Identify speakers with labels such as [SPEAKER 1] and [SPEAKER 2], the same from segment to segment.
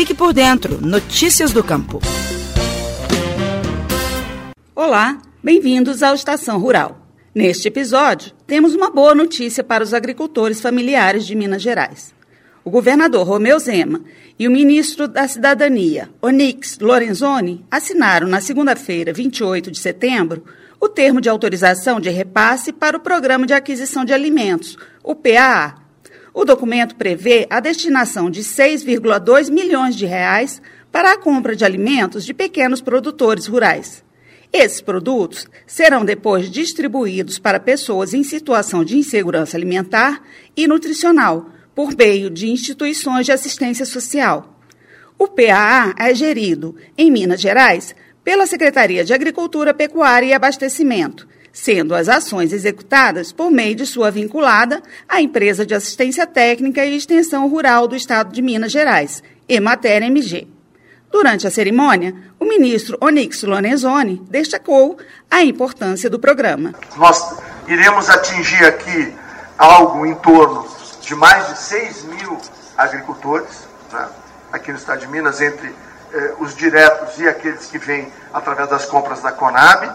[SPEAKER 1] Fique por dentro. Notícias do Campo.
[SPEAKER 2] Olá, bem-vindos ao Estação Rural. Neste episódio, temos uma boa notícia para os agricultores familiares de Minas Gerais. O governador Romeu Zema e o ministro da Cidadania, Onix Lorenzoni, assinaram na segunda-feira, 28 de setembro, o termo de autorização de repasse para o Programa de Aquisição de Alimentos, o PAA. O documento prevê a destinação de 6,2 milhões de reais para a compra de alimentos de pequenos produtores rurais. Esses produtos serão depois distribuídos para pessoas em situação de insegurança alimentar e nutricional, por meio de instituições de assistência social. O PAA é gerido, em Minas Gerais, pela Secretaria de Agricultura, Pecuária e Abastecimento, sendo as ações executadas por meio de sua vinculada à Empresa de Assistência Técnica e Extensão Rural do Estado de Minas Gerais, Emater MG. Durante a cerimônia, o ministro Onix Lorenzoni destacou a importância do programa.
[SPEAKER 3] Nós iremos atingir aqui algo em torno de mais de 6 mil agricultores, né, aqui no estado de Minas, entre eh, os diretos e aqueles que vêm através das compras da Conab.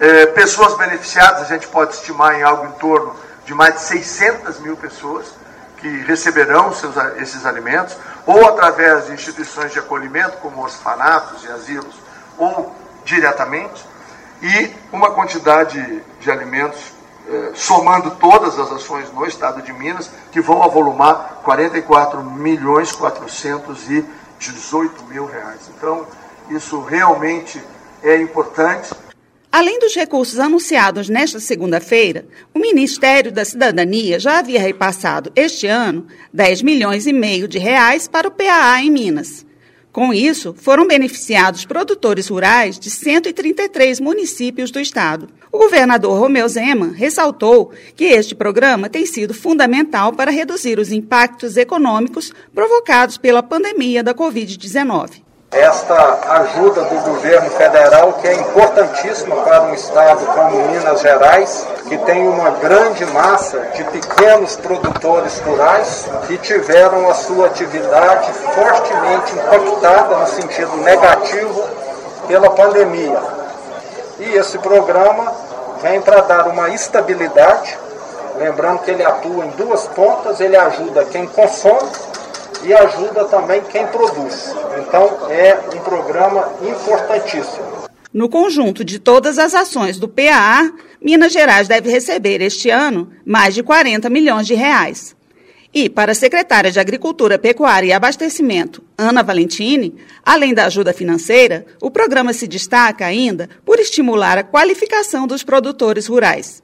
[SPEAKER 3] Eh, pessoas beneficiadas, a gente pode estimar em algo em torno de mais de 600 mil pessoas que receberão seus, esses alimentos, ou através de instituições de acolhimento, como orfanatos e asilos, ou diretamente, e uma quantidade de alimentos eh, somando todas as ações no estado de Minas, que vão avolumar 44 milhões 418 mil reais. Então, isso realmente é importante.
[SPEAKER 2] Além dos recursos anunciados nesta segunda-feira, o Ministério da Cidadania já havia repassado este ano 10 milhões e meio de reais para o PAA em Minas. Com isso, foram beneficiados produtores rurais de 133 municípios do estado. O governador Romeu Zema ressaltou que este programa tem sido fundamental para reduzir os impactos econômicos provocados pela pandemia da Covid-19
[SPEAKER 4] esta ajuda do governo federal que é importantíssima para um estado como Minas Gerais, que tem uma grande massa de pequenos produtores rurais que tiveram a sua atividade fortemente impactada no sentido negativo pela pandemia. E esse programa vem para dar uma estabilidade, lembrando que ele atua em duas pontas, ele ajuda quem consome e ajuda também quem produz. Então é um programa importantíssimo.
[SPEAKER 2] No conjunto de todas as ações do PAA, Minas Gerais deve receber este ano mais de 40 milhões de reais. E para a secretária de Agricultura, Pecuária e Abastecimento, Ana Valentini, além da ajuda financeira, o programa se destaca ainda por estimular a qualificação dos produtores rurais.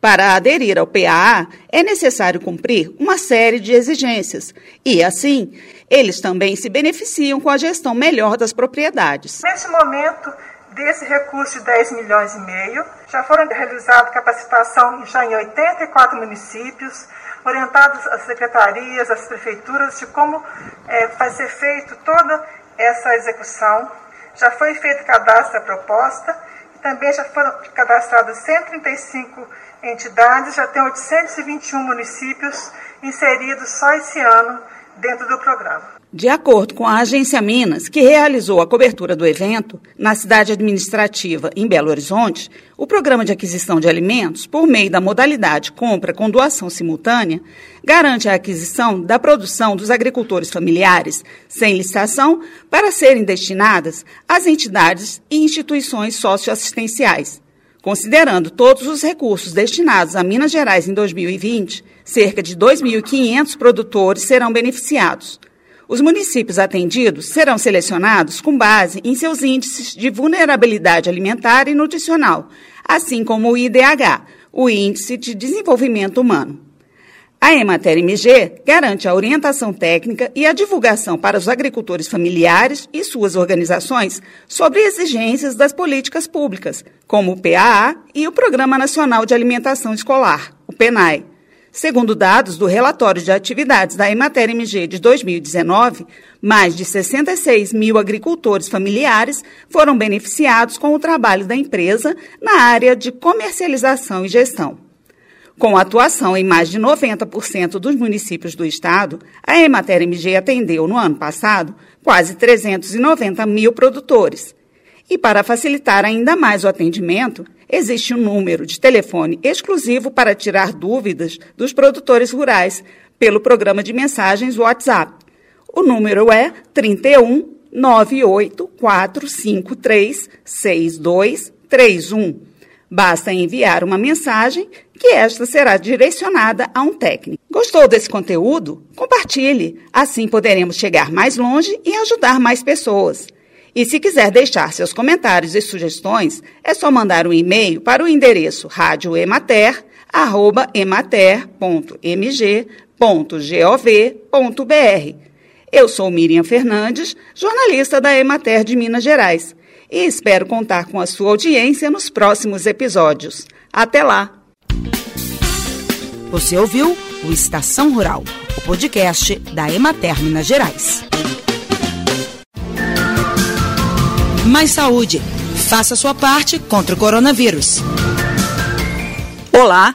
[SPEAKER 2] Para aderir ao PAA, é necessário cumprir uma série de exigências e, assim, eles também se beneficiam com a gestão melhor das propriedades.
[SPEAKER 5] Nesse momento, desse recurso de 10 milhões e meio, já foram realizadas capacitação já em 84 municípios, orientados às secretarias, às prefeituras, de como é, vai ser feito toda essa execução. Já foi feito cadastro da proposta e também já foram cadastrados 135 entidades, já tem 821 municípios inseridos só esse ano dentro do programa.
[SPEAKER 2] De acordo com a Agência Minas, que realizou a cobertura do evento na cidade administrativa em Belo Horizonte, o programa de aquisição de alimentos, por meio da modalidade compra com doação simultânea, garante a aquisição da produção dos agricultores familiares sem licitação para serem destinadas às entidades e instituições socioassistenciais. Considerando todos os recursos destinados a Minas Gerais em 2020, cerca de 2.500 produtores serão beneficiados. Os municípios atendidos serão selecionados com base em seus índices de vulnerabilidade alimentar e nutricional, assim como o IDH, o Índice de Desenvolvimento Humano. A Emater MG garante a orientação técnica e a divulgação para os agricultores familiares e suas organizações sobre exigências das políticas públicas, como o PAA e o Programa Nacional de Alimentação Escolar, o PENAI. Segundo dados do relatório de atividades da Emater MG de 2019, mais de 66 mil agricultores familiares foram beneficiados com o trabalho da empresa na área de comercialização e gestão. Com atuação em mais de 90% dos municípios do estado, a Emater MG atendeu no ano passado quase 390 mil produtores. E para facilitar ainda mais o atendimento, existe um número de telefone exclusivo para tirar dúvidas dos produtores rurais pelo programa de mensagens WhatsApp. O número é 31 98 453 6231. Basta enviar uma mensagem que esta será direcionada a um técnico. Gostou desse conteúdo? Compartilhe, assim poderemos chegar mais longe e ajudar mais pessoas. E se quiser deixar seus comentários e sugestões, é só mandar um e-mail para o endereço radioemater@emater.mg.gov.br. Eu sou Miriam Fernandes, jornalista da Emater de Minas Gerais e espero contar com a sua audiência nos próximos episódios. Até lá!
[SPEAKER 1] Você ouviu o Estação Rural, o podcast da Emater Minas Gerais. Mais saúde. Faça sua parte contra o coronavírus.
[SPEAKER 2] Olá,